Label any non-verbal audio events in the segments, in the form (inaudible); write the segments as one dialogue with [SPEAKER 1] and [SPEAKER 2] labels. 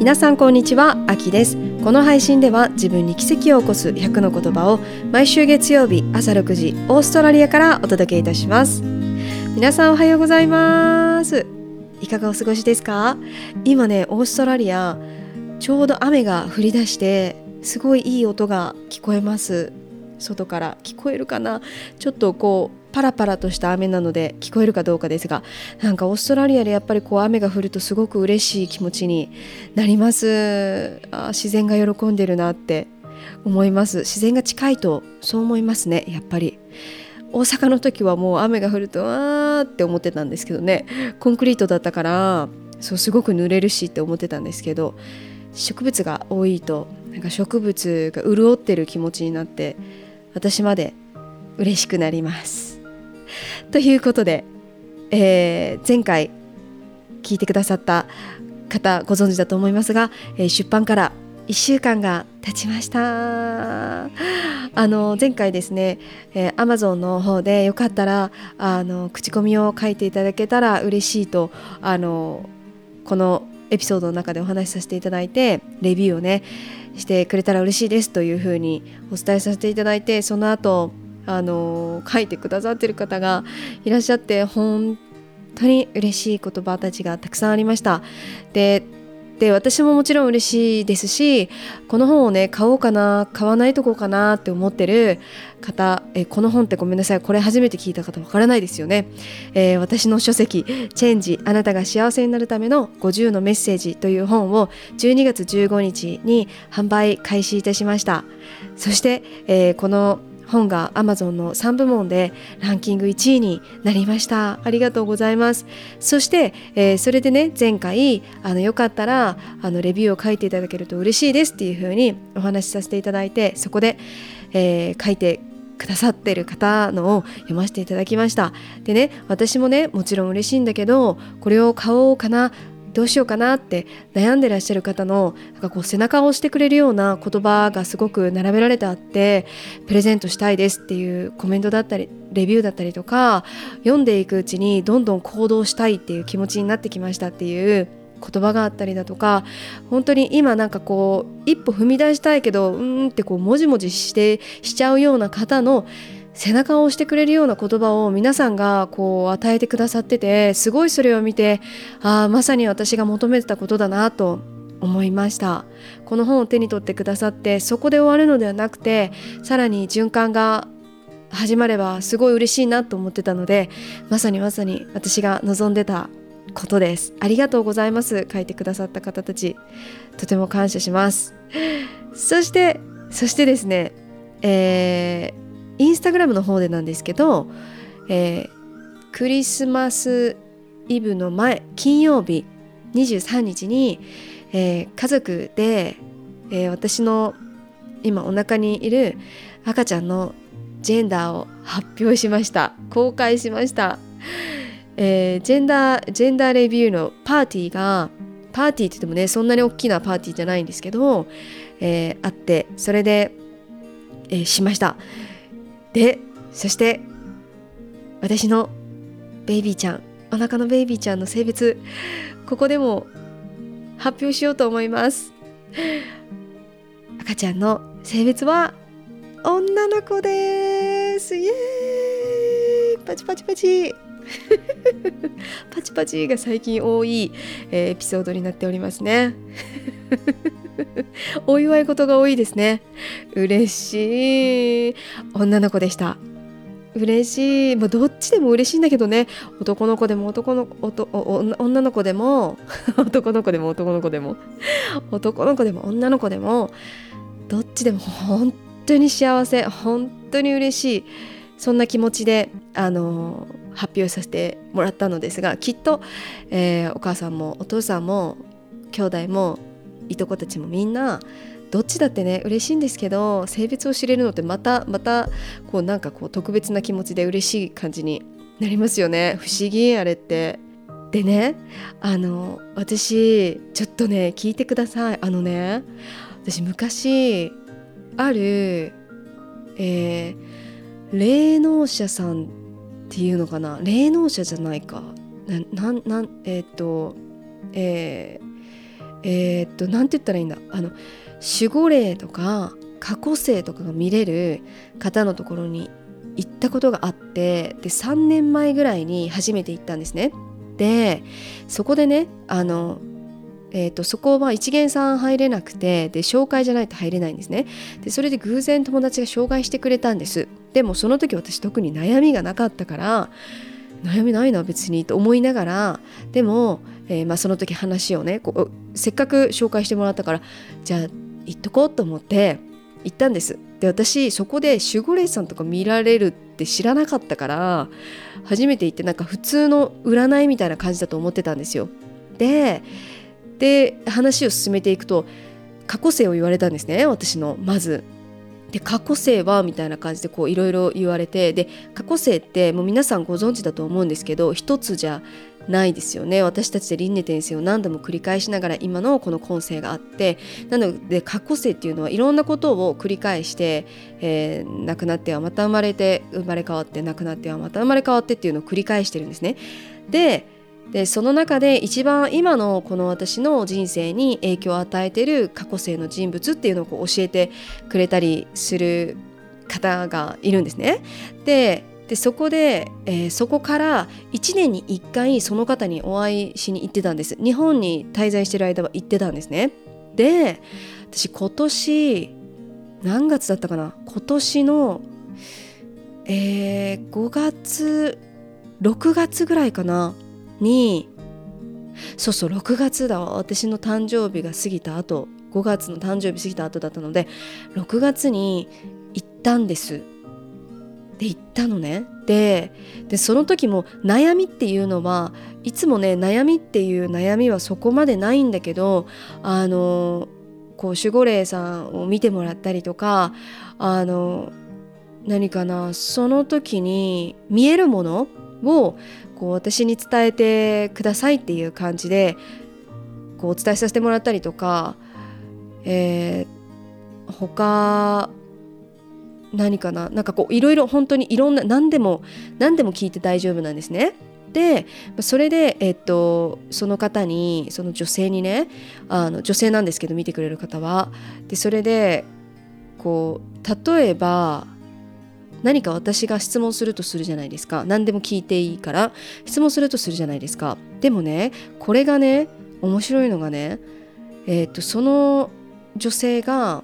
[SPEAKER 1] 皆さんこんにちはあきです。この配信では自分に奇跡を起こす100の言葉を毎週月曜日朝6時オーストラリアからお届けいたします。皆さんおはようございます。いかがお過ごしですか？今ねオーストラリアちょうど雨が降り出してすごいいい音が聞こえます。外から聞こえるかな？ちょっとこうパラパラとした雨なので聞こえるかどうかですがなんかオーストラリアでやっぱりこう雨が降るとすごく嬉しい気持ちになります。あ自然が喜んでるなって思います。自然が近いとそう思いますねやっぱり。大阪の時はもう雨が降るとわーって思ってたんですけどね。コンクリートだったからそうすごく濡れるしって思ってたんですけど植物が多いとなんか植物が潤ってる気持ちになって私まで嬉しくなります。ということで、えー、前回聞いてくださった方ご存知だと思いますが、えー、出版から1週間が経ちました。あの前回ですね、えー、Amazon の方でよかったらあの口コミを書いていただけたら嬉しいとあのこのエピソードの中でお話しさせていただいてレビューをねしてくれたら嬉しいですというふうにお伝えさせていただいてその後あの書いてくださってる方がいらっしゃって本当に嬉しい言葉たちがたくさんありました。でで私ももちろん嬉しいですしこの本をね買おうかな買わないとこうかなって思ってる方えこの本ってごめんなさいこれ初めて聞いた方わからないですよね、えー、私の書籍「チェンジあなたが幸せになるための50のメッセージ」という本を12月15日に販売開始いたしました。そして、えー、この本が Amazon の3部門でランキング1位になりました。ありがとうございます。そして、えー、それでね前回あのよかったらあのレビューを書いていただけると嬉しいですっていうふうにお話しさせていただいてそこで、えー、書いてくださってる方のを読ませていただきました。でね私もねもちろん嬉しいんだけどこれを買おうかなどうしようかなって悩んでらっしゃる方のなんかこう背中を押してくれるような言葉がすごく並べられてあってプレゼントしたいですっていうコメントだったりレビューだったりとか読んでいくうちにどんどん行動したいっていう気持ちになってきましたっていう言葉があったりだとか本当に今なんかこう一歩踏み出したいけどうんってこうもじもじしてしちゃうような方の背中を押してくれるような言葉を皆さんがこう与えてくださっててすごいそれを見てああまさに私が求めてたことだなと思いました。この本を手に取ってくださってそこで終わるのではなくてさらに循環が始まればすごい嬉しいなと思ってたのでまさにまさに私が望んでたことです。ありがとうございます。書いてくださった方たちとても感謝します。そしてそしてですねえーインスタグラムの方でなんですけど、えー、クリスマスイブの前金曜日23日に、えー、家族で、えー、私の今お腹にいる赤ちゃんのジェンダーを発表しました。公開しました、えー、ジェンダージェンダーレビューのパーティーがパーティーって言ってもねそんなに大きなパーティーじゃないんですけど、えー、あってそれで、えー、しました。でそして私のベイビーちゃんお腹のベイビーちゃんの性別ここでも発表しようと思います。赤ちゃんの性別は女の子です。イエーイ。パチパチパチ。(laughs) パチパチが最近多い、え、エピソードになっておりますね。(laughs) お祝い事が多いですね。嬉しい。女の子でした。嬉しい、まあ、どっちでも嬉しいんだけどね。男の子でも男の女の子でも (laughs) 男の子でも男の子でも男の子でも女の子でもどっちでも本当に幸せ本当に嬉しい。そんな気持ちであの発表させてもらったのですがきっと、えー、お母さんもお父さんも兄弟もいとこたちもみんなどっちだってね嬉しいんですけど性別を知れるのってまたまたこうなんかこう特別な気持ちで嬉しい感じになりますよね。不思議あれって。でねあの私ちょっとね聞いてください。あのね私昔あるえー、霊能者さんっていうのかな。霊能者じゃないか。なななえっ、とえーえー、っと何て言ったらいいんだ？あの守護霊とか過去生とかが見れる方のところに行ったことがあってで3年前ぐらいに初めて行ったんですね。でそこでねあのえーと、そこは一元さん入れなくてで紹介じゃないと入れないんですね。でそれで偶然友達が紹介してくれたんです。でもその時私特に悩みがなかったから悩みないな別にと思いながらでも、えー、まあ、その時話をねこうせっかく紹介してもらったからじゃあ行っとこうと思って行ったんですで私そこで守護霊さんとか見られるって知らなかったから初めて行ってなんか普通の占いみたいな感じだと思ってたんですよでで話を進めていくと過去性を言われたんですね私のまず。で過去性はみたいな感じでいろいろ言われてで過去性ってもう皆さんご存知だと思うんですけど一つじゃないですよね私たちで輪廻転生を何度も繰り返しながら今のこの今世があってなので過去性っていうのはいろんなことを繰り返して、えー、亡くなってはまた生まれて生まれ変わって亡くなってはまた生まれ変わってっていうのを繰り返してるんですね。ででその中で一番今のこの私の人生に影響を与えている過去世の人物っていうのをこう教えてくれたりする方がいるんですね。ででそこで、えー、そこから1年に1回その方にお会いしに行ってたんです。日本に滞在してる間は行ってたんですね。で私今年何月だったかな？今年のえー、5月6月ぐらいかな？にそうそう6月だ。わ私の誕生日が過ぎた後。5月の誕生日過ぎた後だったので6月に行ったんです。で行ったのね。でその時も悩みっていうのはいつもね悩みっていう悩みはそこまでないんだけどあのこう守護霊さんを見てもらったりとかあの何かなその時に見えるものをこう私に伝えてくださいっていう感じでこうお伝えさせてもらったりとか、えー、他何かな？なんかこういろいろ本当にいろんな何でも何でも聞いて大丈夫なんですね。でそれで、えっと、その方にその女性にねあの女性なんですけど見てくれる方は。でそれでこう例えば何か私が質問するとするじゃないですか。何でも聞いていいから質問するとするじゃないですか。でもねこれがね面白いのがねえっ、とその女性が、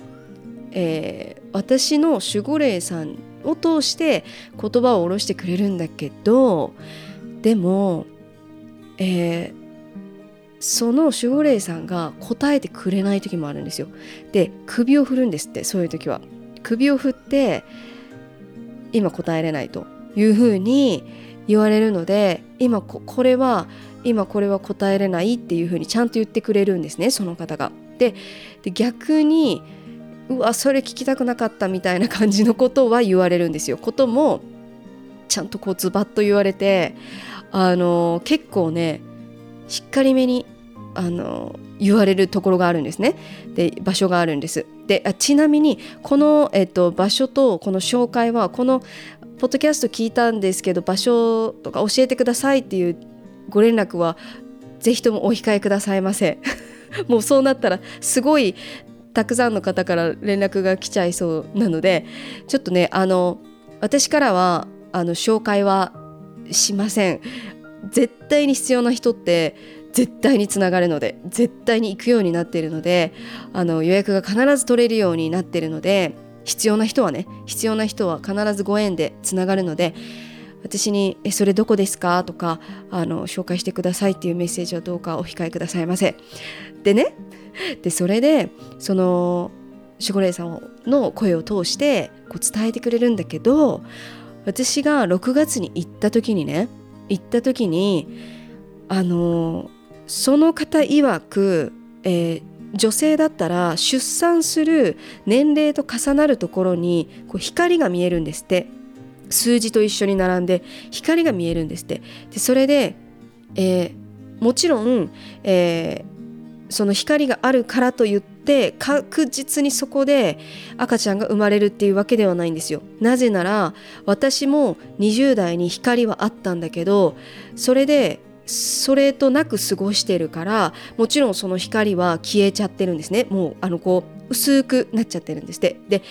[SPEAKER 1] えー、私の守護霊さんを通して言葉を下ろしてくれるんだけどでも、えー、その守護霊さんが答えてくれない時もあるんですよ。で首を振るんですってそういう時は。首を振って今答えれないというふうに言われるので今これは今これは答えれないっていうふうにちゃんと言ってくれるんですねその方が。で逆にうわそれ聞きたくなかったみたいな感じのことは言われるんですよ。こともちゃんとこうズバッと言われてあの結構ねしっかりめにあの言われるところがあるんですね。で場所があるんです。であちなみにこの、えっと、場所とこの紹介はこのポッドキャスト聞いたんですけど場所とか教えてくださいっていうご連絡はぜひともお控えくださいませ。(laughs) もうそうなったらすごいたくさんの方から連絡が来ちゃいそうなのでちょっとねあの私からはあの紹介はしません絶対に必要な人って絶対につながるので絶対に行くようになっているのであの予約が必ず取れるようになっているので必要な人はね必要な人は必ずご縁でつながるので私に「えそれどこですか?」とかあの「紹介してください」っていうメッセージはどうかお控えくださいませ。でねでそれでその守護霊さんの声を通してこう伝えてくれるんだけど私が6月に行った時にね行った時にあのその方曰く、えー、女性だったら出産する年齢と重なるところにこう光が見えるんですって。数字と一緒に並んで光が見えるんですって。でそれで、えー、もちろん、えー、その光があるからといって確実にそこで赤ちゃんが生まれるっていうわけではないんですよ。なぜなら私も20代に光はあったんだけどそれでそれとなく過ごしてるからもちろんその光は消えちゃってるんですね。もうあのこう薄くなっちゃってるんですって。で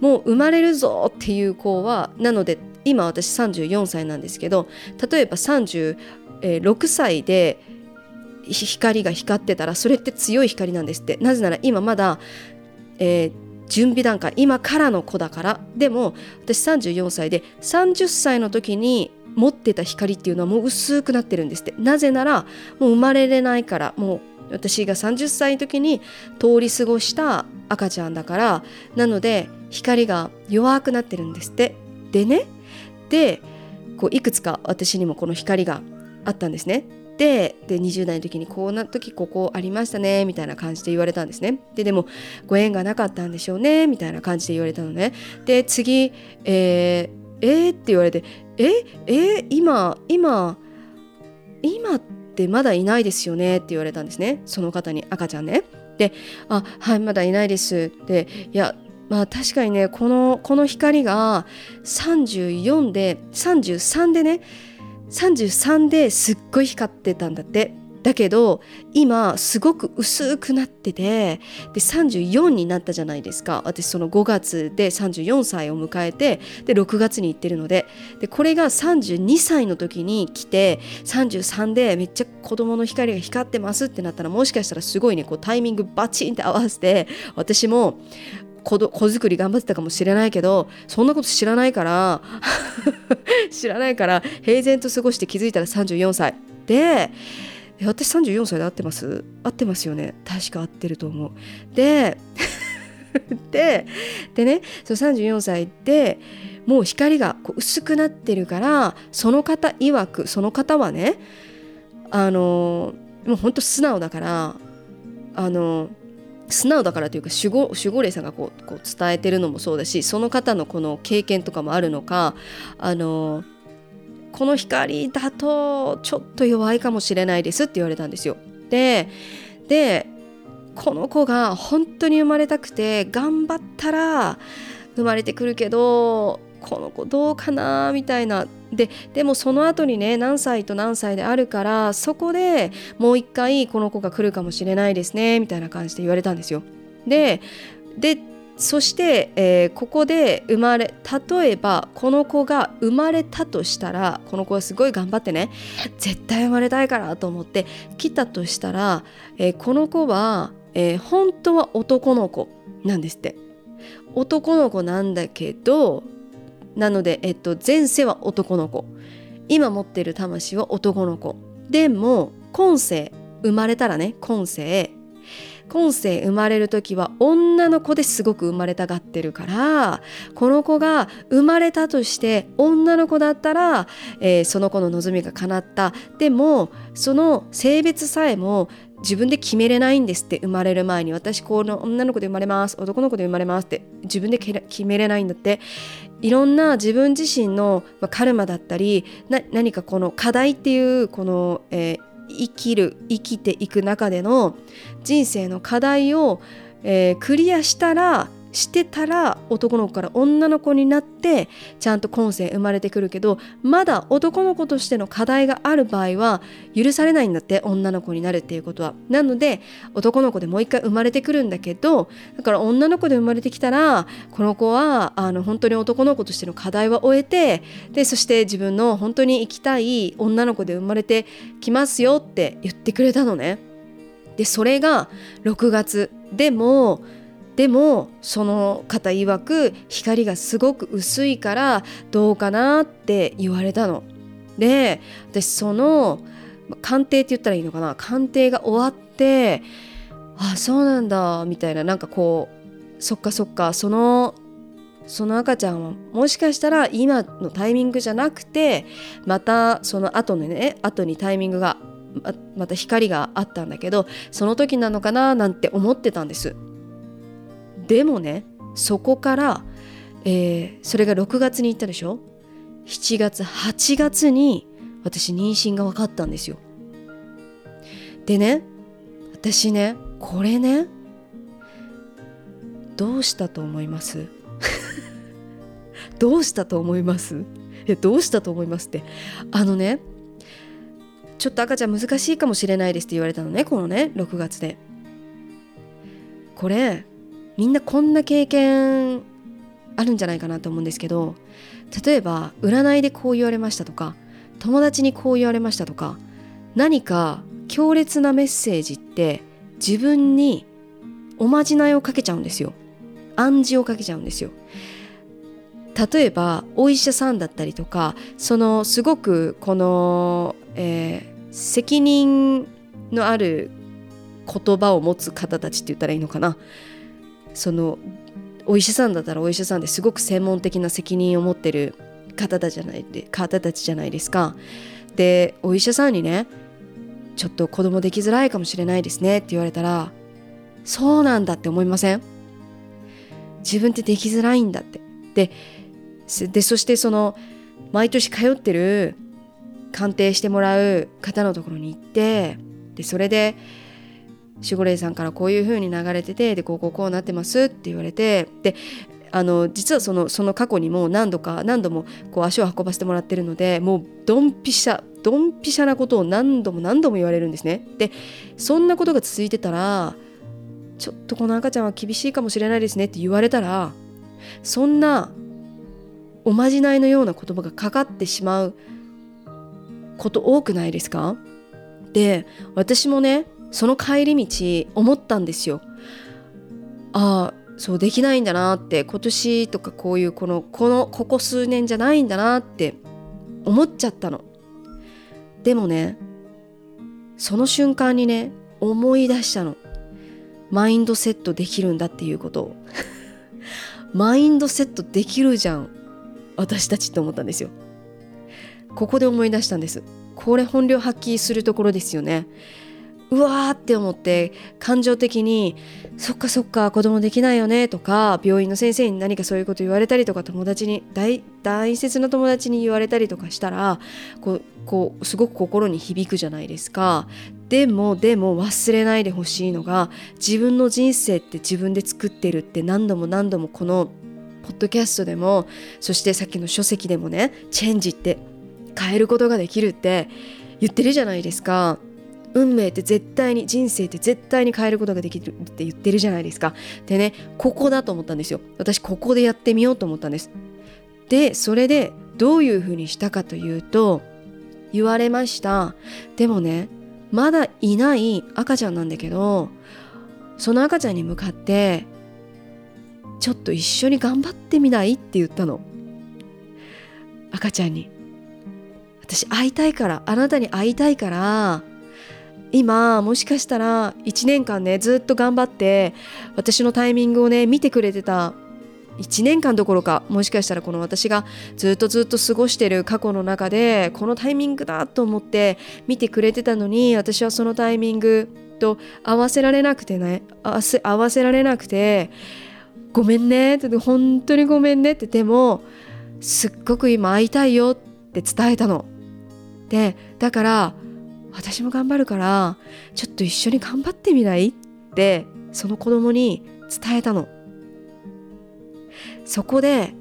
[SPEAKER 1] もう生まれるぞっていう子はなので今私34歳なんですけど例えば36歳で光が光ってたらそれって強い光なんですって。なぜなら今まだ、えー、準備段階今からの子だから。でも私34歳で30歳の時に持ってた光っていうのはもう薄くなってるんですって。なぜならもう生まれれないから。もう私が30歳の時に通り過ごした赤ちゃんだから。なので光が弱くなってるんですって。でねでこういくつか私にもこの光があったんですね。でで20代の時にこんな時ここありましたねみたいな感じで言われたんですね。ででもご縁がなかったんでしょうねみたいな感じで言われたのね。で次えー、えー、って言われてええー、今今今ってまだいないですよねって言われたんですね。その方に赤ちゃんね。で「あはいまだいないです」っていやまあ確かにねこのこの光が34で33でね33ですっごい光ってたんだって。だけど今すごく薄くなっててで34になったじゃないですか。私その5月で34歳を迎えてで6月に行ってるので。でこれが32歳の時に来て33でめっちゃ子供の光が光ってますってなったらもしかしたらすごいねこうタイミングバチンって合わせて私も子作り頑張ってたかもしれないけどそんなこと知らないから (laughs) 知らないから平然と過ごして気づいたら34歳。で私34歳で合ってます？合ってますよね。確か合ってると思う。で (laughs) ででねその34歳でもう光がこう薄くなってるからその方曰くその方はねあのもうほんと素直だからあの素直だからというか守護守護霊さんがこうこう伝えてるのもそうだしその方のこの経験とかもあるのかあのこの光だとちょっと弱いかもしれないですって言われたんですよ。ででこの子が本当に生まれたくて頑張ったら生まれてくるけどこの子どうかなみたいなででもその後にね何歳と何歳であるからそこでもう一回この子が来るかもしれないですねみたいな感じで言われたんですよ。ででそして、えー、ここで生まれ例えばこの子が生まれたとしたらこの子はすごい頑張ってね絶対生まれたいからと思って来たとしたら、えー、この子は、えー、本当は男の子なんですって。男の子なんだけどなので、えっと、前世は男の子。今持ってる魂は男の子。でも今世生まれたらね今世今世生まれる時は女の子ですごく生まれたがってるからこの子が生まれたとして女の子だったら、えー、その子の望みが叶った。でもその性別さえも自分で決めれないんですって生まれる前に。私この女の子で生まれます。男の子で生まれますって自分で決めれないんだって。いろんな自分自身のカルマだったり何かこの課題っていうこの、えー、生きる生きていく中での人生の課題を、えー、クリアしたらしてたら男の子から女の子になってちゃんと今世生まれてくるけどまだ男の子としての課題がある場合は許されないんだって女の子になるっていうことは。なので男の子でもう一回生まれてくるんだけどだから女の子で生まれてきたらこの子はあの本当に男の子としての課題は終えてでそして自分の本当に生きたい女の子で生まれてきますよって言ってくれたのね。でそれが6月でもでもその方曰く光がすごく薄いからどうかなって言われたの。で私その鑑定って言ったらいいのかな？鑑定が終わってあそうなんだみたいななんかこうそっかそっかそのその赤ちゃんはもしかしたら今のタイミングじゃなくてまたその後のね後にタイミングがまた光があったんだけどその時なのかな？なんて思ってたんです。でもねそこから、えー、それが6月に行ったでしょ？7月8月に私妊娠が分かったんですよ。でね私ねこれねどうしたと思います？どうしたと思います？(laughs) えどうしたと思いますって？あのねちょっと赤ちゃん難しいかもしれないですって言われたのねこのね6月で。これみんなこんな経験あるんじゃないかなと思うんですけど例えば占いでこう言われましたとか友達にこう言われましたとか何か強烈なメッセージって自分におまじないをかけちゃうんですよ。暗示をかけちゃうんですよ。例えばお医者さんだったりとかそのすごくこの、えー、責任のある言葉を持つ方たちって言ったらいいのかな。そのお医者さんだったらお医者さんですごく専門的な責任を持ってる方たじゃない方たちじゃないですか。でお医者さんにねちょっと子供できづらいかもしれないですねって言われたらそうなんだって思いません自分ってできづらいんだってででそしてその毎年通ってる鑑定してもらう方のところに行ってでそれで守護霊さんからこういう風に流れててでこうこうこうなってますって言われてであの実はそのその過去にも何度か何度もこう足を運ばせてもらってるのでもうドンピシャドンピシャなことを何度も何度も言われるんですね。でそんなことが続いてたらちょっとこの赤ちゃんは厳しいかもしれないですねって言われたらそんなおまじないのような言葉がかかってしまうこと多くないですか？で私もねその帰り道思ったんですよ。ああそうできないんだなって今年とかこういうこのこのここ数年じゃないんだなって思っちゃったの。でもねその瞬間にね思い出したの。マインドセットできるんだっていうことを。(laughs) マインドセットできるじゃん私たちって思ったんですよ。ここで思い出したんです。これ本領発揮するところですよね。うわーって思って感情的にそっかそっか子供できないよねとか病院の先生に何かそういうこと言われたりとか友達に大大切な友達に言われたりとかしたらこうこうすごく心に響くじゃないですか。でもでも忘れないでほしいのが自分の人生って自分で作ってるって何度も何度もこのポッドキャストでもそしてさっきの書籍でもねチェンジって変えることができるって言ってるじゃないですか。運命って絶対に人生って絶対に変えることができるって言ってるじゃないですか。でねここだと思ったんですよ。私ここでやってみようと思ったんです。でそれでどういうふうにしたかというと言われました。でもねまだいない赤ちゃんなんだけどその赤ちゃんに向かってちょっと一緒に頑張ってみないって言ったの。赤ちゃんに。私会いたいからあなたに会いたいから今もしかしたら1年間ねずっと頑張って私のタイミングをね見てくれてた1年間どころかもしかしたらこの私がずっとずっと過ごしてる過去の中でこのタイミングだと思って見てくれてたのに私はそのタイミングと合わせられなくてね合わせられなくてごめんねって本当にごめんねってでもすっごく今会いたいよって伝えたの。でだから私も頑張るからちょっと一緒に頑張ってみない？ってその子供に伝えたの。そこで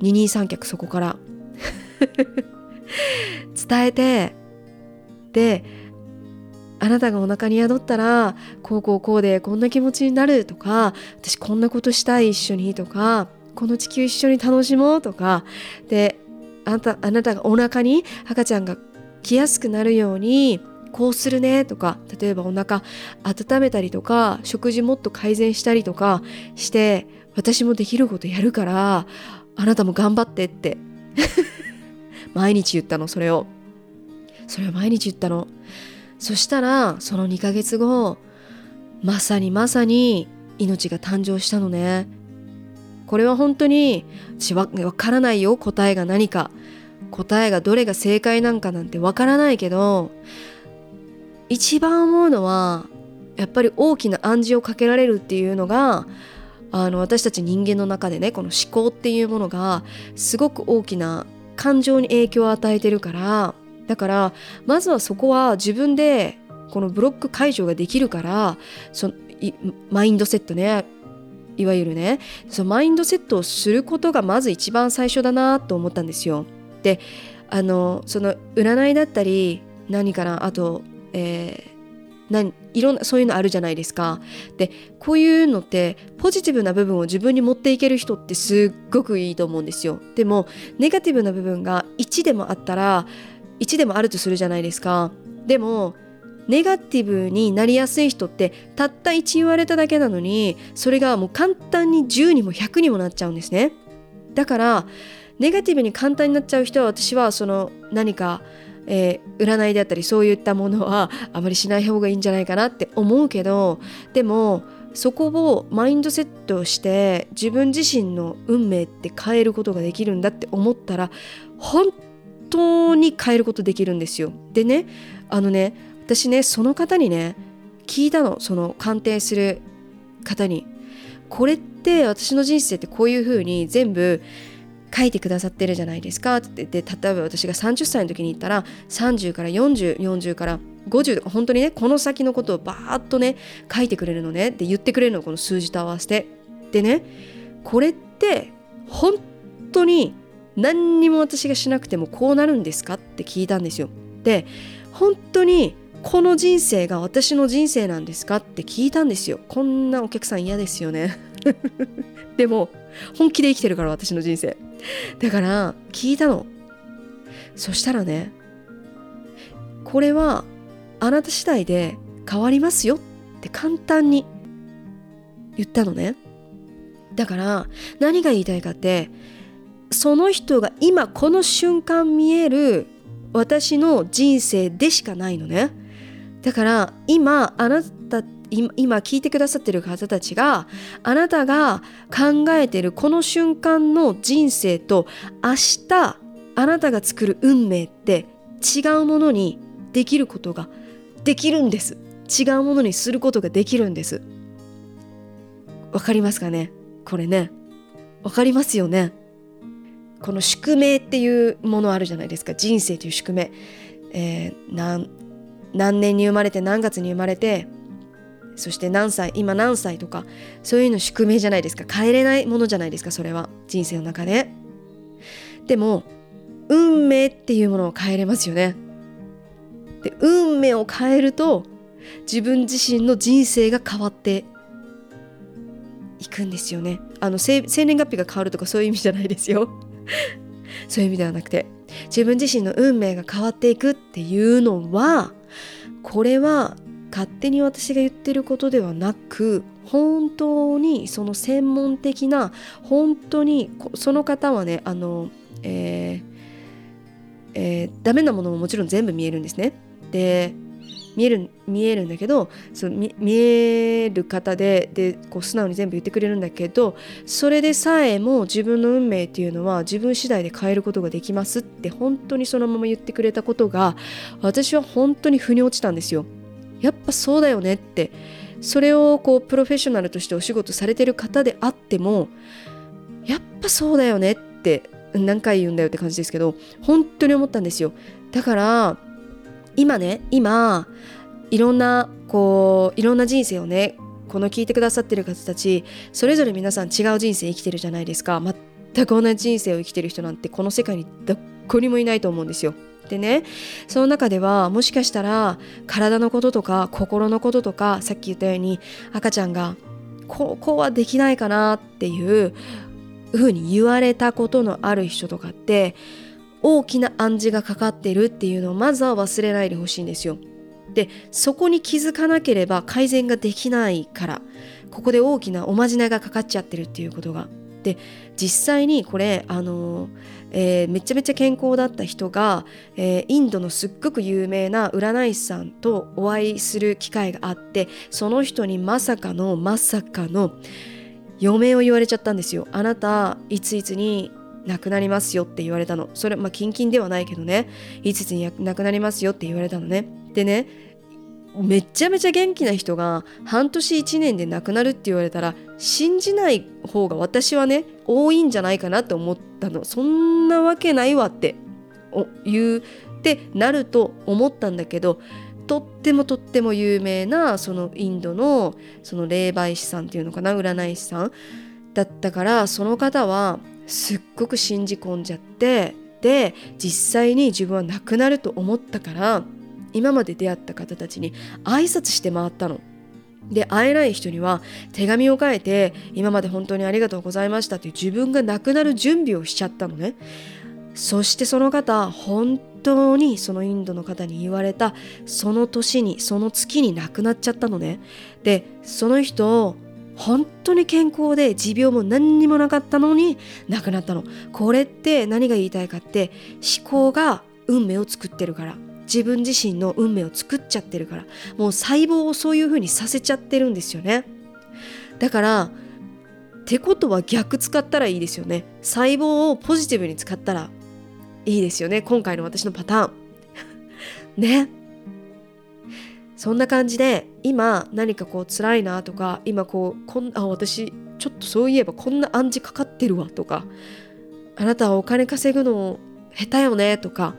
[SPEAKER 1] 二人三脚そこから (laughs) 伝えてであなたがお腹に宿ったらこうこうこうでこんな気持ちになるとか私こんなことしたい一緒にとかこの地球一緒に楽しもうとかであなたあなたがお腹に赤ちゃんが来やすくなるようにこうするねとか例えばお腹温めたりとか食事もっと改善したりとかして私もできることやるからあなたも頑張ってって。(laughs) 毎日言ったのそれを。それを毎日言ったの。そしたらその2ヶ月後まさにまさに命が誕生したのね。これは本当に私わからないよ答えが何か。答えがどれが正解なんかなんてわからないけど一番思うのはやっぱり大きな暗示をかけられるっていうのがあの私たち人間の中でねこの思考っていうものがすごく大きな感情に影響を与えてるからだからまずはそこは自分でこのブロック解除ができるからそマインドセットねいわゆるねそのマインドセットをすることがまず一番最初だなと思ったんですよ。であのその占いだったり何かなあと、えー何いろんなそういうのあるじゃないですか。でこういうのってポジティブな部分を自分に持っていける人ってすっごくいいと思うんですよ。でもネガティブな部分が1でもあったら1でもあるとするじゃないですか。でもネガティブになりやすい人ってたった1言われただけなのにそれがもう簡単に10にも100にもなっちゃうんですね。だからネガティブに簡単になっちゃう人は私はその何かえー、占いであったりそういったものは (laughs) あまりしない方がいいんじゃないかなって思うけどでもそこをマインドセットして自分自身の運命って変えることができるんだって思ったら本当に変えることできるんですよ。でねあのね私ねその方にね聞いたのその鑑定する方にこれって私の人生ってこういう風に全部書いてくださってるじゃないですか。って言って例えば私が30歳の時に言ったら30から4040から50とか本当にねこの先のことをバーッとね書いてくれるのね。って言ってくれるのこの数字と合わせて。でねこれって本当に何にも私がしなくてもこうなるんですかって聞いたんですよ。で本当にこの人生が私の人生なんですかって聞いたんですよ。こんなお客さん嫌ですよね。(laughs) でも本気で生きてるから私の人生。だから聞いたの。そしたらねこれはあなた次第で変わりますよって簡単に言ったのね。だから何が言いたいかってその人が今この瞬間見える私の人生でしかないのね。だから今あなた今聞いてくださってる方たちがあなたが考えてるこの瞬間の人生と明日あなたが作る運命って違うものにできることができるんです。違うものにすることができるんです。わかりますかね？これね。わかりますよね？この宿命っていうものあるじゃないですか。人生という宿命、えー、何何年に生まれて何月に生まれてそして何歳今何歳とかそういうの宿命じゃないですか。変えれないものじゃないですかそれは。人生の中で。でも運命っていうものを変えれますよね。で運命を変えると自分自身の人生が変わっていくんですよね。あの生年月日が変わるとかそういう意味じゃないですよ。(laughs) そういう意味ではなくて自分自身の運命が変わっていくっていうのはこれは勝手に私が言ってることではなく本当にその専門的な本当にその方はねあのえーえー、ダメなものももちろん全部見えるんですね。で見える見えるんだけどその見える方ででこう素直に全部言ってくれるんだけどそれでさえも自分の運命っていうのは自分次第で変えることができますって本当にそのまま言ってくれたことが私は本当に腑に落ちたんですよ。やっぱそうだよねってそれをこうプロフェッショナルとしてお仕事されてる方であってもやっぱそうだよねって何回言うんだよって感じですけど本当に思ったんですよ。だから今ね今いろんなこういろんな人生をねこの聞いてくださってる方たちそれぞれ皆さん違う人生生きてるじゃないですか。全く同じ人生を生きてる人なんてこの世界にどこにもいないと思うんですよ。でねその中ではもしかしたら体のこととか心のこととかさっき言ったように赤ちゃんがこうこうはできないかなっていうふうに言われたことのある人とかって大きな暗示がかかってるっていうのをまずは忘れないでほしいんですよ。でそこに気づかなければ改善ができないからここで大きなおまじないがかかっちゃってるっていうことが。で実際にこれあのえー、めちゃめちゃ健康だった人が、えー、インドのすっごく有名な占い師さんとお会いする機会があってその人にまさかのまさかの嫁を言われちゃったんですよ。あなたいついつに亡くなりますよって言われたの。それまあキンキンではないけどね。いついつに亡くなりますよって言われたのね。でねめちゃめちゃ元気な人が半年1年で亡くなるって言われたら信じない方が私はね多いんじゃないかなって思ったの。そんなわけないわって言うってなると思ったんだけどとってもとっても有名なそのインドのその霊媒師さんっていうのかな占い師さんだったからその方はすっごく信じ込んじゃってで実際に自分は亡くなると思ったから今まで出会った方たちに挨拶して回ったの。で会えない人には手紙を書いて今まで本当にありがとうございましたっていう自分が亡くなる準備をしちゃったのね。そしてその方本当にそのインドの方に言われたその年にその月に亡くなっちゃったのね。でその人本当に健康で持病も何にもなかったのに亡くなったの。これって何が言いたいかって思考が運命を作ってるから。自分自身の運命を作っちゃってるからもう細胞をそういう風にさせちゃってるんですよね。だからってことは逆使ったらいいですよね。細胞をポジティブに使ったらいいですよね。今回の私のパターン。(laughs) ね。そんな感じで今何かこう辛いなとか今こうこんあ私ちょっとそういえばこんな暗示かかってるわとかあなたはお金稼ぐの下手よねとか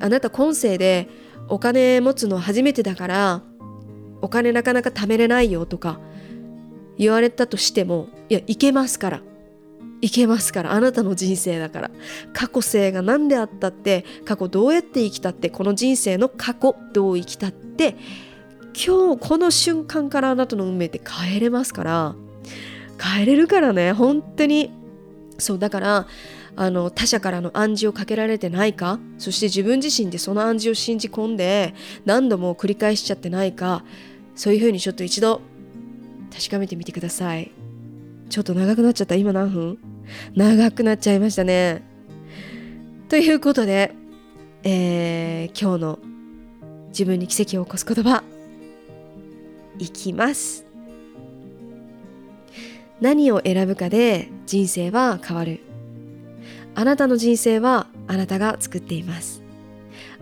[SPEAKER 1] あなた今世でお金持つの初めてだからお金なかなか貯めれないよとか言われたとしてもいやいけますから。いけますから。あなたの人生だから。過去性が何であったって過去どうやって生きたってこの人生の過去どう生きたって今日この瞬間からあなたの運命って変えれますから。変えれるからね本当に。そうだからあの他者からの暗示をかけられてないか？そして自分自身でその暗示を信じ込んで何度も繰り返しちゃってないか？そういうふうにちょっと一度確かめてみてください。ちょっと長くなっちゃった？今何分？長くなっちゃいましたね。ということで、えー、今日の自分に奇跡を起こす言葉いきます。何を選ぶかで人生は変わる。あなたの人生はあなたが作っています。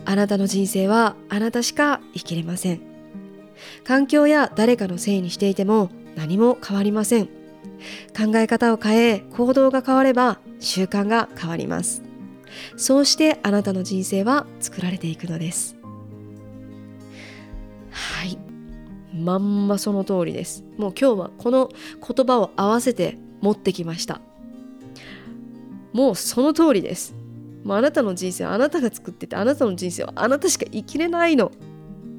[SPEAKER 1] あなたの人生はあなたしか生きれません。環境や誰かのせいにしていても何も変わりません。考え方を変え行動が変われば習慣が変わります。そうしてあなたの人生は作られていくのです。はい。まんまその通りです。もう今日はこの言葉を合わせて持ってきました。もうその通りです。もうあなたの人生はあなたが作っててあなたの人生はあなたしか生きれないの。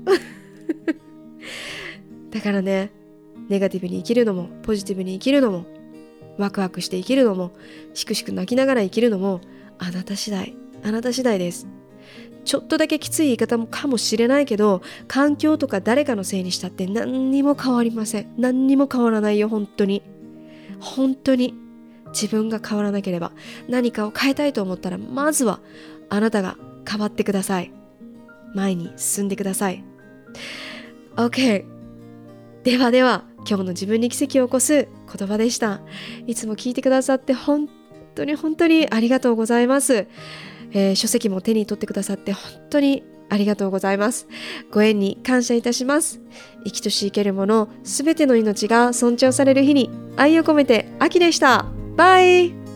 [SPEAKER 1] (laughs) だからねネガティブに生きるのもポジティブに生きるのもワクワクして生きるのもしくしく泣きながら生きるのもあなた次第あなた次第です。ちょっとだけきつい言い方もかもしれないけど環境とか誰かのせいにしたって何にも変わりません。何にも変わらないよ本当に。本当に。自分が変わらなければ何かを変えたいと思ったらまずはあなたが変わってください。前に進んでください。OK ではでは今日の自分に奇跡を起こす言葉でした。いつも聞いてくださって本当に本当にありがとうございます、えー、書籍も手に取ってくださって本当にありがとうございます。ご縁に感謝いたします。生きとし生けるものすべての命が尊重される日に愛を込めて秋でした。バイ。